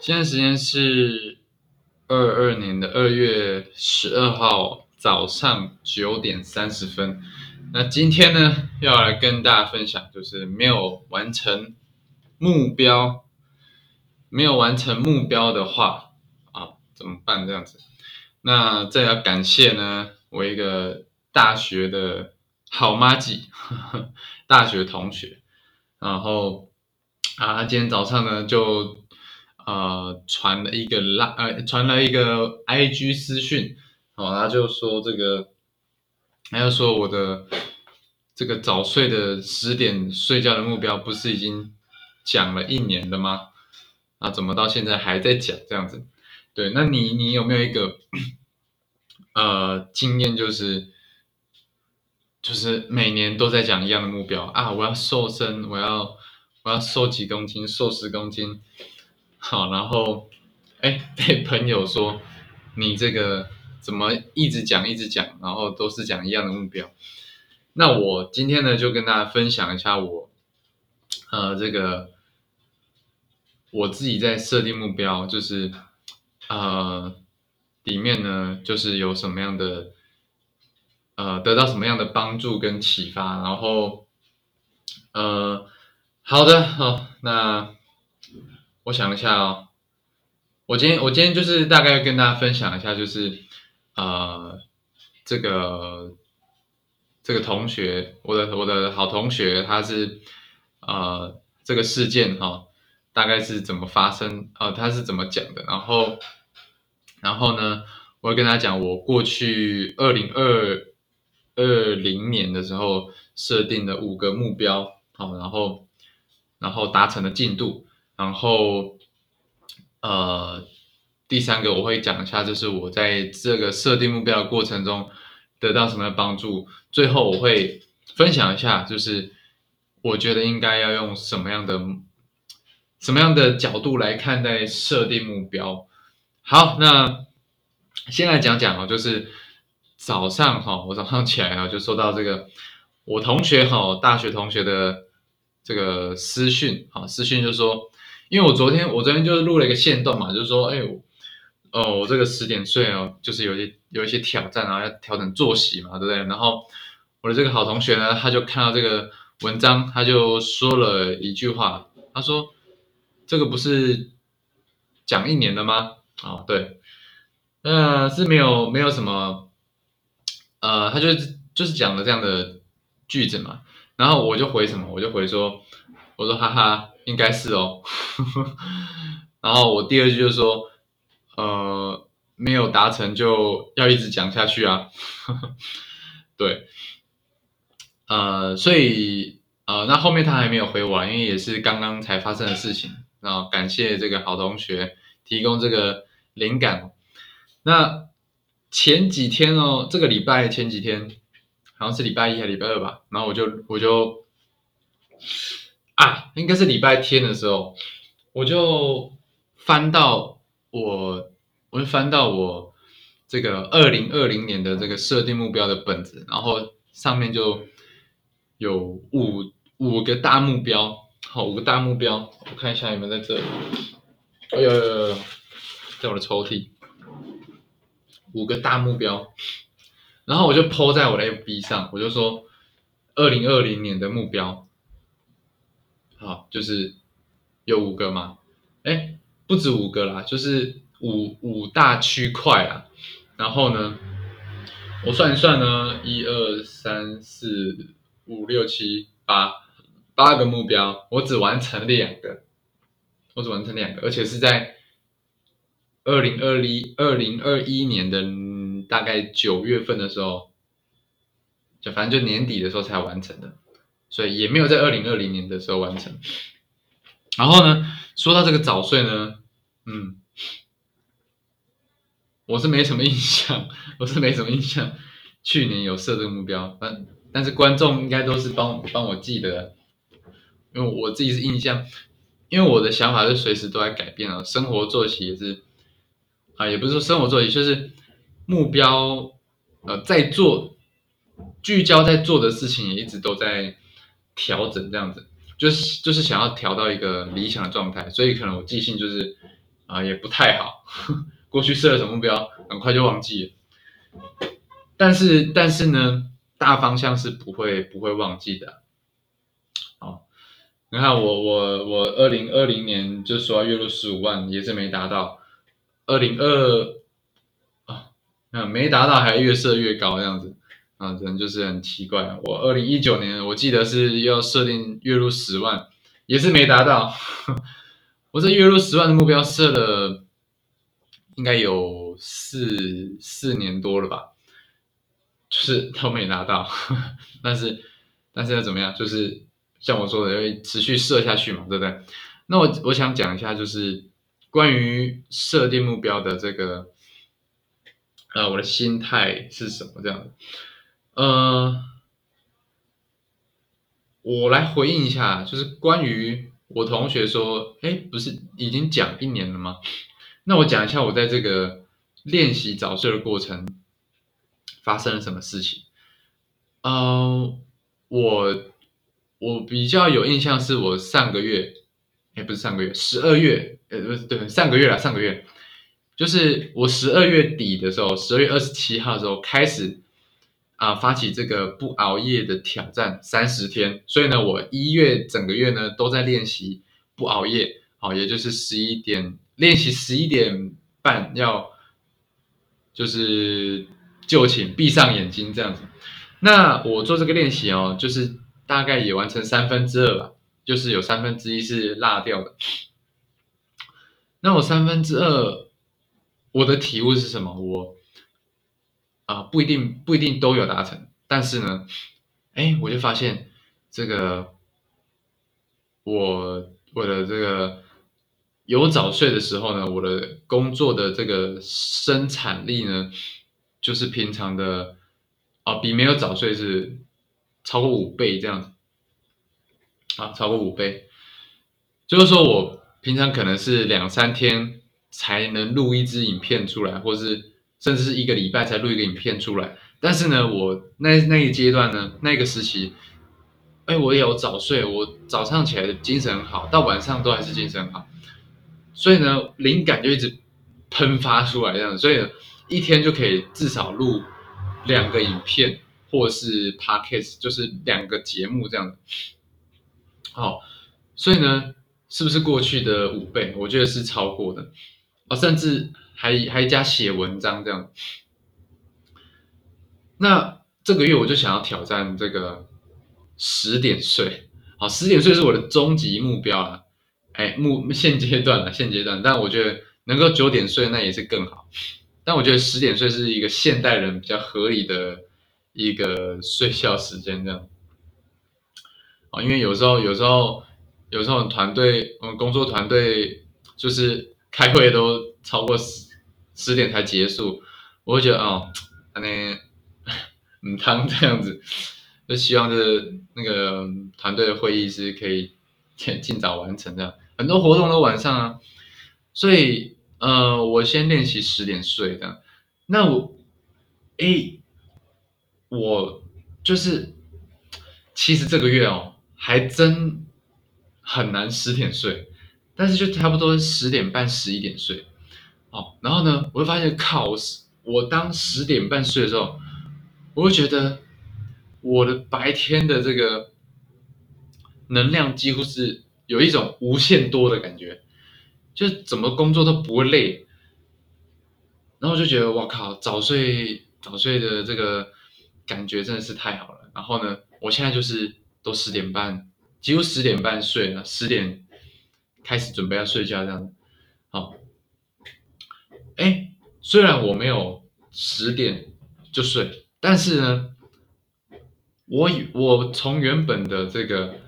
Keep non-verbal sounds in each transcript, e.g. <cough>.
现在时间是二二年的二月十二号早上九点三十分。那今天呢，要来跟大家分享，就是没有完成目标，没有完成目标的话啊，怎么办？这样子。那这要感谢呢，我一个大学的好妈吉，<laughs> 大学同学。然后啊，今天早上呢就。呃，传了一个拉，呃，传了一个 I G 私讯，哦，他就说这个，他就说我的这个早睡的十点睡觉的目标不是已经讲了一年了吗？啊，怎么到现在还在讲这样子？对，那你你有没有一个 <clears throat> 呃经验，就是就是每年都在讲一样的目标啊？我要瘦身，我要我要瘦几公斤，瘦十公斤。好，然后，哎，被朋友说你这个怎么一直讲一直讲，然后都是讲一样的目标。那我今天呢，就跟大家分享一下我，呃，这个我自己在设定目标，就是呃，里面呢，就是有什么样的，呃，得到什么样的帮助跟启发。然后，呃，好的，好，那。我想一下哦，我今天我今天就是大概跟大家分享一下，就是呃，这个这个同学，我的我的好同学，他是呃这个事件哈，大概是怎么发生啊？他是怎么讲的？然后然后呢，我会跟他讲我过去二零二二零年的时候设定的五个目标，好，然后然后达成的进度。然后，呃，第三个我会讲一下，就是我在这个设定目标的过程中得到什么帮助。最后我会分享一下，就是我觉得应该要用什么样的什么样的角度来看待设定目标。好，那先来讲讲哦，就是早上哈，我早上起来啊，就收到这个我同学哈，大学同学的这个私讯，啊，私讯就说。因为我昨天我昨天就是录了一个线段嘛，就是说，哎，哦，我这个十点睡哦，就是有些有一些挑战啊，要调整作息嘛，对不对？然后我的这个好同学呢，他就看到这个文章，他就说了一句话，他说：“这个不是讲一年的吗？”啊，对，那是没有没有什么，呃，他就就是讲了这样的句子嘛，然后我就回什么，我就回说，我说哈哈。应该是哦，然后我第二句就说，呃，没有达成就要一直讲下去啊，<laughs> 对，呃，所以呃，那后面他还没有回我，因为也是刚刚才发生的事情，然后感谢这个好同学提供这个灵感。那前几天哦，这个礼拜前几天好像是礼拜一还是礼拜二吧，然后我就我就。啊，应该是礼拜天的时候，我就翻到我，我就翻到我这个二零二零年的这个设定目标的本子，然后上面就有五五个大目标，好，五个大目标，我看一下有没有在这里，哎呦呦呦，在我的抽屉，五个大目标，然后我就 po 在我的 FB 上，我就说二零二零年的目标。好，就是有五个嘛，哎，不止五个啦，就是五五大区块啊。然后呢，我算一算呢，一二三四五六七八，八个目标，我只完成两个，我只完成两个，而且是在二零二一二零二一年的大概九月份的时候，就反正就年底的时候才完成的。所以也没有在二零二零年的时候完成。然后呢，说到这个早睡呢，嗯，我是没什么印象，<laughs> 我是没什么印象。去年有设这个目标，但但是观众应该都是帮帮我记得，因为我自己是印象，因为我的想法是随时都在改变啊，生活作息也是啊，也不是说生活作息，就是目标呃在做，聚焦在做的事情也一直都在。调整这样子，就是就是想要调到一个理想的状态，所以可能我记性就是，啊也不太好。<laughs> 过去设了什么目标，很快就忘记了。但是但是呢，大方向是不会不会忘记的。好，你看我我我二零二零年就说月入十五万，也是没达到。二零二啊，没达到还越设越高这样子啊，人就是很奇怪。我二零一九年我记得是要设定月入十万，也是没达到。<laughs> 我这月入十万的目标设了。应该有四四年多了吧，就是都没拿到，<laughs> 但是但是要怎么样？就是像我说的，要持续设下去嘛，对不对？那我我想讲一下，就是关于设定目标的这个，呃，我的心态是什么这样的？呃，我来回应一下，就是关于我同学说，哎，不是已经讲一年了吗？那我讲一下我在这个练习早睡的过程发生了什么事情。呃，我我比较有印象是我上个月，哎，不是上个月，十二月，呃，不是对，上个月了，上个月，就是我十二月底的时候，十二月二十七号的时候开始啊发起这个不熬夜的挑战三十天，所以呢，我一月整个月呢都在练习不熬夜，好，也就是十一点。练习十一点半要就是就寝，闭上眼睛这样子。那我做这个练习哦，就是大概也完成三分之二吧，就是有三分之一是落掉的。那我三分之二，我的体悟是什么？我啊不一定不一定都有达成，但是呢，哎，我就发现这个我我的这个。有早睡的时候呢，我的工作的这个生产力呢，就是平常的啊，比没有早睡是超过五倍这样子啊，超过五倍。就是说我平常可能是两三天才能录一支影片出来，或是甚至是一个礼拜才录一个影片出来。但是呢，我那那一阶段呢，那个时期，哎，我也有早睡，我早上起来的精神很好，到晚上都还是精神好。所以呢，灵感就一直喷发出来这样，所以一天就可以至少录两个影片，或是 podcast，就是两个节目这样。好，所以呢，是不是过去的五倍？我觉得是超过的，哦，甚至还还加写文章这样。那这个月我就想要挑战这个十点睡，好，十点睡是我的终极目标啊。哎，目现阶段了，现阶段，但我觉得能够九点睡那也是更好。但我觉得十点睡是一个现代人比较合理的一个睡觉时间，这样。啊，因为有时候，有时候，有时候团队，我们工作团队就是开会都超过十十点才结束，我会觉得哦，那嗯，汤这样子，就希望就是那个团队的会议是可以。尽尽早完成这样，很多活动都晚上啊，所以呃，我先练习十点睡这样。那我，哎，我就是，其实这个月哦，还真很难十点睡，但是就差不多十点半、十一点睡，哦，然后呢，我就发现靠，我当十点半睡的时候，我会觉得我的白天的这个。能量几乎是有一种无限多的感觉，就怎么工作都不会累，然后就觉得我靠，早睡早睡的这个感觉真的是太好了。然后呢，我现在就是都十点半，几乎十点半睡了，十点开始准备要睡觉这样。好，哎，虽然我没有十点就睡，但是呢，我我从原本的这个。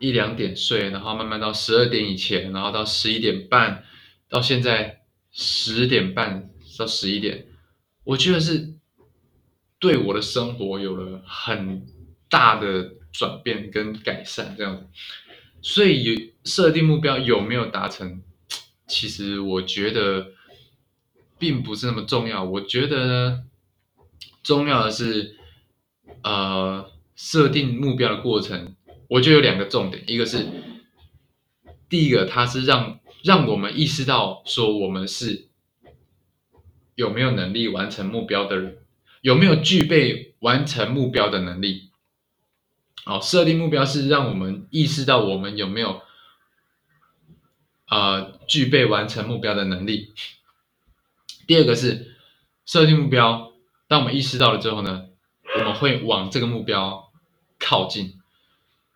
一两点睡，然后慢慢到十二点以前，然后到十一点半，到现在十点半到十一点，我觉得是对我的生活有了很大的转变跟改善，这样子。所以有设定目标有没有达成，其实我觉得并不是那么重要。我觉得呢，重要的是呃设定目标的过程。我就有两个重点，一个是第一个，它是让让我们意识到说我们是有没有能力完成目标的人，有没有具备完成目标的能力。好，设定目标是让我们意识到我们有没有呃具备完成目标的能力。第二个是设定目标，当我们意识到了之后呢，我们会往这个目标靠近。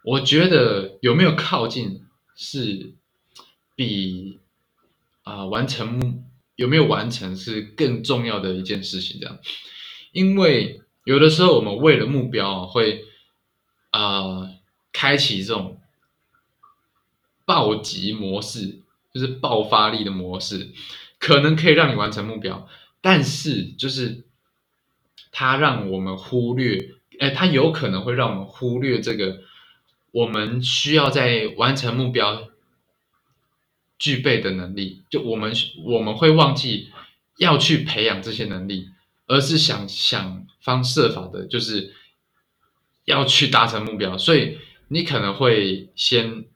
我觉得有没有靠近是比啊完成目有没有完成是更重要的一件事情，这样，因为有的时候我们为了目标会啊开启这种暴击模式，就是爆发力的模式。可能可以让你完成目标，但是就是它让我们忽略，哎，它有可能会让我们忽略这个我们需要在完成目标具备的能力。就我们我们会忘记要去培养这些能力，而是想想方设法的，就是要去达成目标。所以你可能会先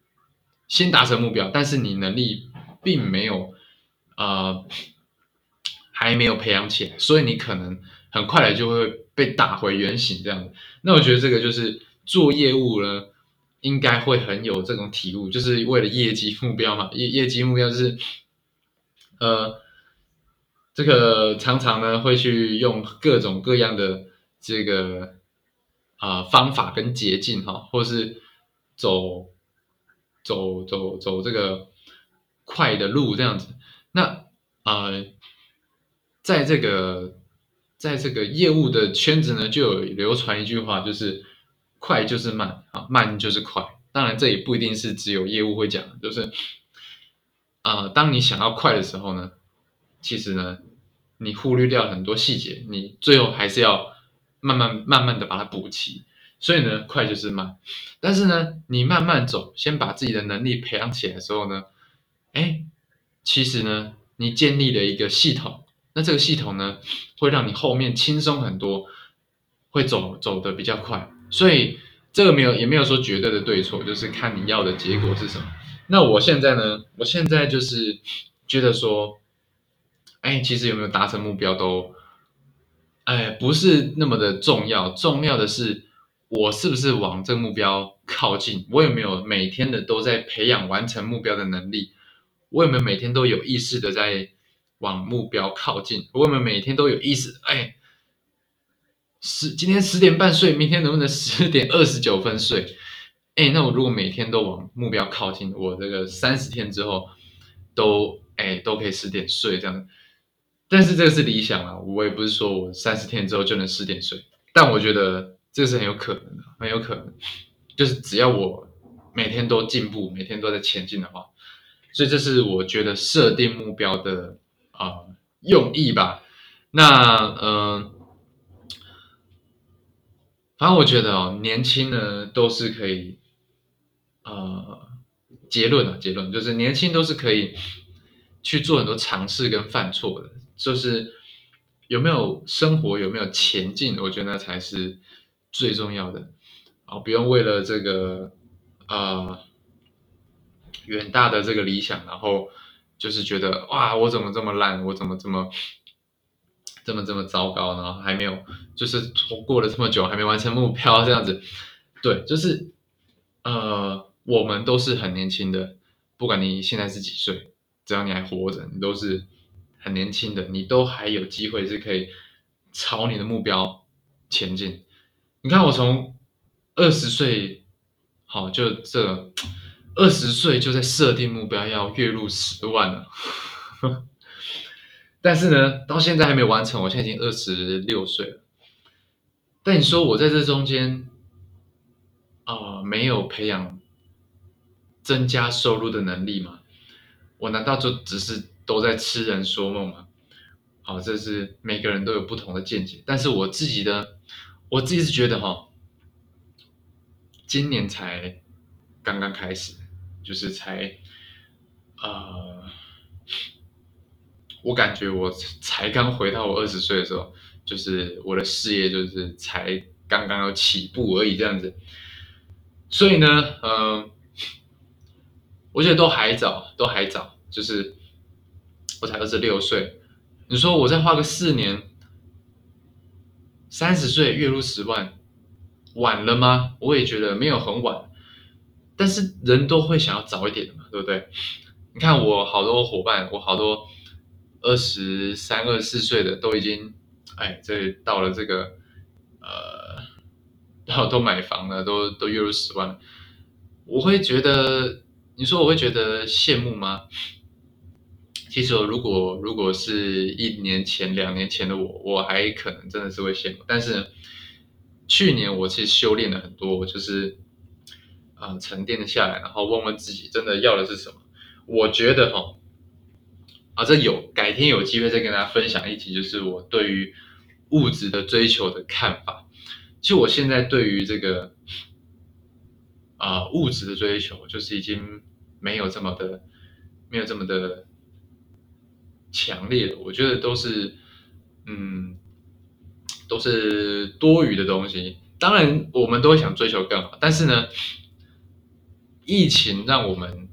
先达成目标，但是你能力并没有。呃，还没有培养起来，所以你可能很快的就会被打回原形这样子那我觉得这个就是做业务呢，应该会很有这种体悟，就是为了业绩目标嘛。业业绩目标就是，呃，这个常常呢会去用各种各样的这个啊方法跟捷径哈，或是走走走走这个快的路这样子。那呃，在这个在这个业务的圈子呢，就有流传一句话，就是快就是慢啊，慢就是快。当然，这也不一定是只有业务会讲，就是啊，当你想要快的时候呢，其实呢，你忽略掉很多细节，你最后还是要慢慢慢慢的把它补齐。所以呢，快就是慢，但是呢，你慢慢走，先把自己的能力培养起来的时候呢，哎。其实呢，你建立了一个系统，那这个系统呢，会让你后面轻松很多，会走走的比较快。所以这个没有也没有说绝对的对错，就是看你要的结果是什么。那我现在呢，我现在就是觉得说，哎，其实有没有达成目标都，哎，不是那么的重要，重要的是我是不是往这个目标靠近，我有没有每天的都在培养完成目标的能力。我有没有每天都有意识的在往目标靠近？我有没有每天都有意识？哎，十今天十点半睡，明天能不能十点二十九分睡？哎，那我如果每天都往目标靠近，我这个三十天之后都哎都可以十点睡这样。但是这个是理想啊，我也不是说我三十天之后就能十点睡，但我觉得这是很有可能的，很有可能，就是只要我每天都进步，每天都在前进的话。所以这是我觉得设定目标的啊用意吧。那嗯，反正我觉得哦，年轻呢都是可以，呃，结论啊，结论就是年轻都是可以去做很多尝试跟犯错的。就是有没有生活，有没有前进，我觉得那才是最重要的啊！不用为了这个啊。远大的这个理想，然后就是觉得哇，我怎么这么烂，我怎么这么这么这么糟糕，然后还没有，就是过了这么久还没完成目标这样子，对，就是呃，我们都是很年轻的，不管你现在是几岁，只要你还活着，你都是很年轻的，你都还有机会是可以朝你的目标前进。你看我从二十岁，好就这。二十岁就在设定目标要月入十万了，<laughs> 但是呢，到现在还没完成。我现在已经二十六岁了，但你说我在这中间啊，没有培养增加收入的能力吗？我难道就只是都在痴人说梦吗？好，这是每个人都有不同的见解，但是我自己的，我自己是觉得哈，今年才刚刚开始。就是才，呃，我感觉我才刚回到我二十岁的时候，就是我的事业就是才刚刚要起步而已这样子，所以呢，嗯，我觉得都还早，都还早，就是我才二十六岁，你说我再花个四年，三十岁月入十万，晚了吗？我也觉得没有很晚，但是人都会想要早一点的嘛，对不对？你看我好多伙伴，我好多二十三、二十四岁的都已经，哎，这到了这个，呃，然后都买房了，都都月入十万，我会觉得，你说我会觉得羡慕吗？其实如果如果是一年前、两年前的我，我还可能真的是会羡慕，但是去年我其实修炼了很多，我就是啊沉淀了下来，然后问问自己，真的要的是什么。我觉得哈，啊，这有改天有机会再跟大家分享一集，就是我对于物质的追求的看法。其实我现在对于这个啊物质的追求，就是已经没有这么的，没有这么的强烈的。我觉得都是，嗯，都是多余的东西。当然，我们都会想追求更好，但是呢，疫情让我们。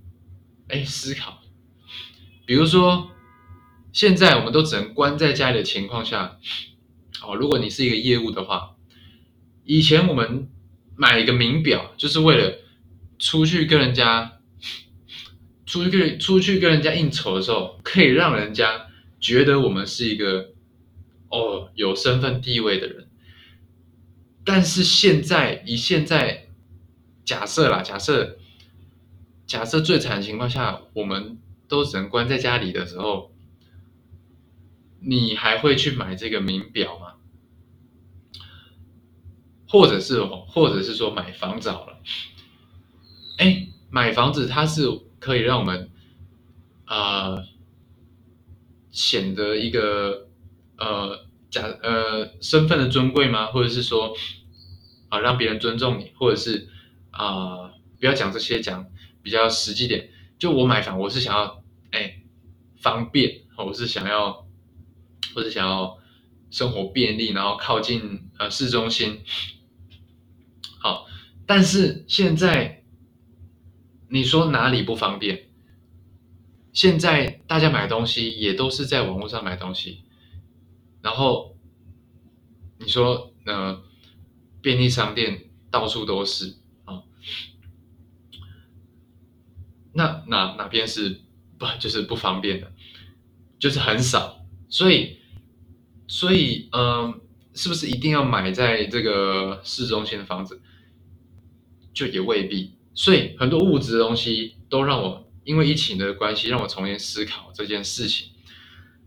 哎，思考，比如说，现在我们都只能关在家里的情况下，哦，如果你是一个业务的话，以前我们买一个名表，就是为了出去跟人家，出去跟出去跟人家应酬的时候，可以让人家觉得我们是一个哦有身份地位的人。但是现在，以现在假设啦，假设。假设最惨的情况下，我们都只能关在家里的时候，你还会去买这个名表吗？或者是哦，或者是说买房子好了？哎，买房子它是可以让我们啊显得一个呃假呃身份的尊贵吗？或者是说啊让别人尊重你，或者是啊不要讲这些讲。比较实际点，就我买房，我是想要哎方便，我是想要，或者想要生活便利，然后靠近呃市中心。好，但是现在你说哪里不方便？现在大家买东西也都是在网络上买东西，然后你说呃便利商店到处都是啊。那哪哪边是不就是不方便的，就是很少，所以所以嗯，是不是一定要买在这个市中心的房子？就也未必。所以很多物质的东西都让我因为疫情的关系，让我重新思考这件事情。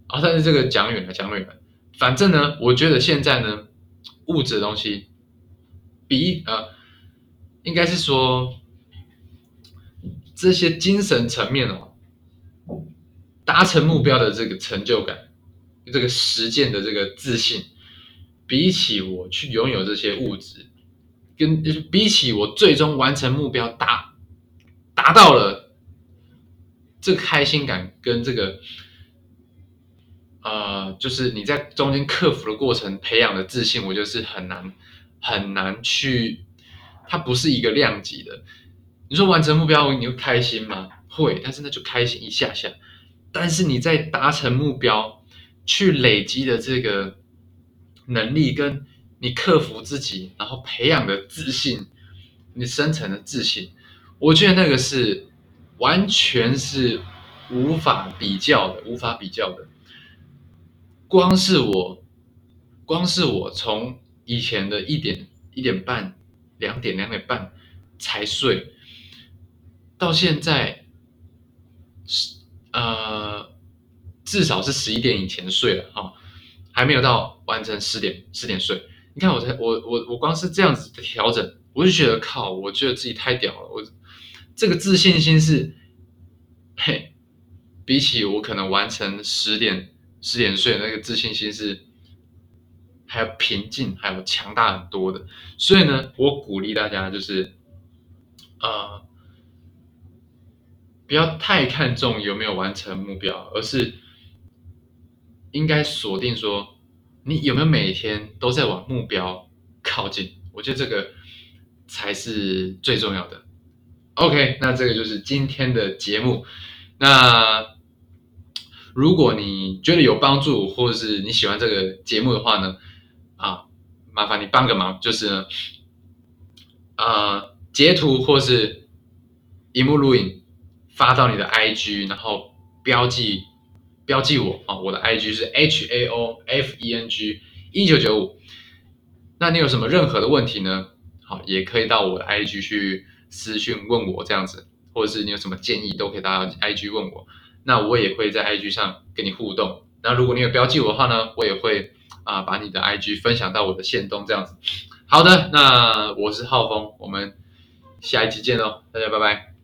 啊，但是这个讲远了，讲远了。反正呢，我觉得现在呢，物质的东西比呃，应该是说。这些精神层面哦，达成目标的这个成就感，这个实践的这个自信，比起我去拥有这些物质，跟比起我最终完成目标达达到了这个开心感跟这个，呃，就是你在中间克服的过程培养的自信，我觉得是很难很难去，它不是一个量级的。你说完成目标你会开心吗？会，但是那就开心一下下。但是你在达成目标去累积的这个能力，跟你克服自己，然后培养的自信，你深层的自信，我觉得那个是完全是无法比较的，无法比较的。光是我，光是我从以前的一点一点半、两点两点半才睡。到现在是呃，至少是十一点以前睡了哈，还没有到完成十点十点睡。你看我才我我我光是这样子的调整，我就觉得靠，我觉得自己太屌了。我这个自信心是，嘿，比起我可能完成十点十点睡那个自信心是，还有平静，还有强大很多的。所以呢，我鼓励大家就是，呃。不要太看重有没有完成目标，而是应该锁定说你有没有每天都在往目标靠近。我觉得这个才是最重要的。OK，那这个就是今天的节目。那如果你觉得有帮助，或者是你喜欢这个节目的话呢，啊，麻烦你帮个忙，就是呢，呃，截图或是荧幕录影发到你的 IG，然后标记标记我啊，我的 IG 是 H A O F E N G 一九九五。那你有什么任何的问题呢？好，也可以到我的 IG 去私讯问我这样子，或者是你有什么建议，都可以到 IG 问我。那我也会在 IG 上跟你互动。那如果你有标记我的话呢，我也会啊把你的 IG 分享到我的线动这样子。好的，那我是浩峰，我们下一期见喽，大家拜拜。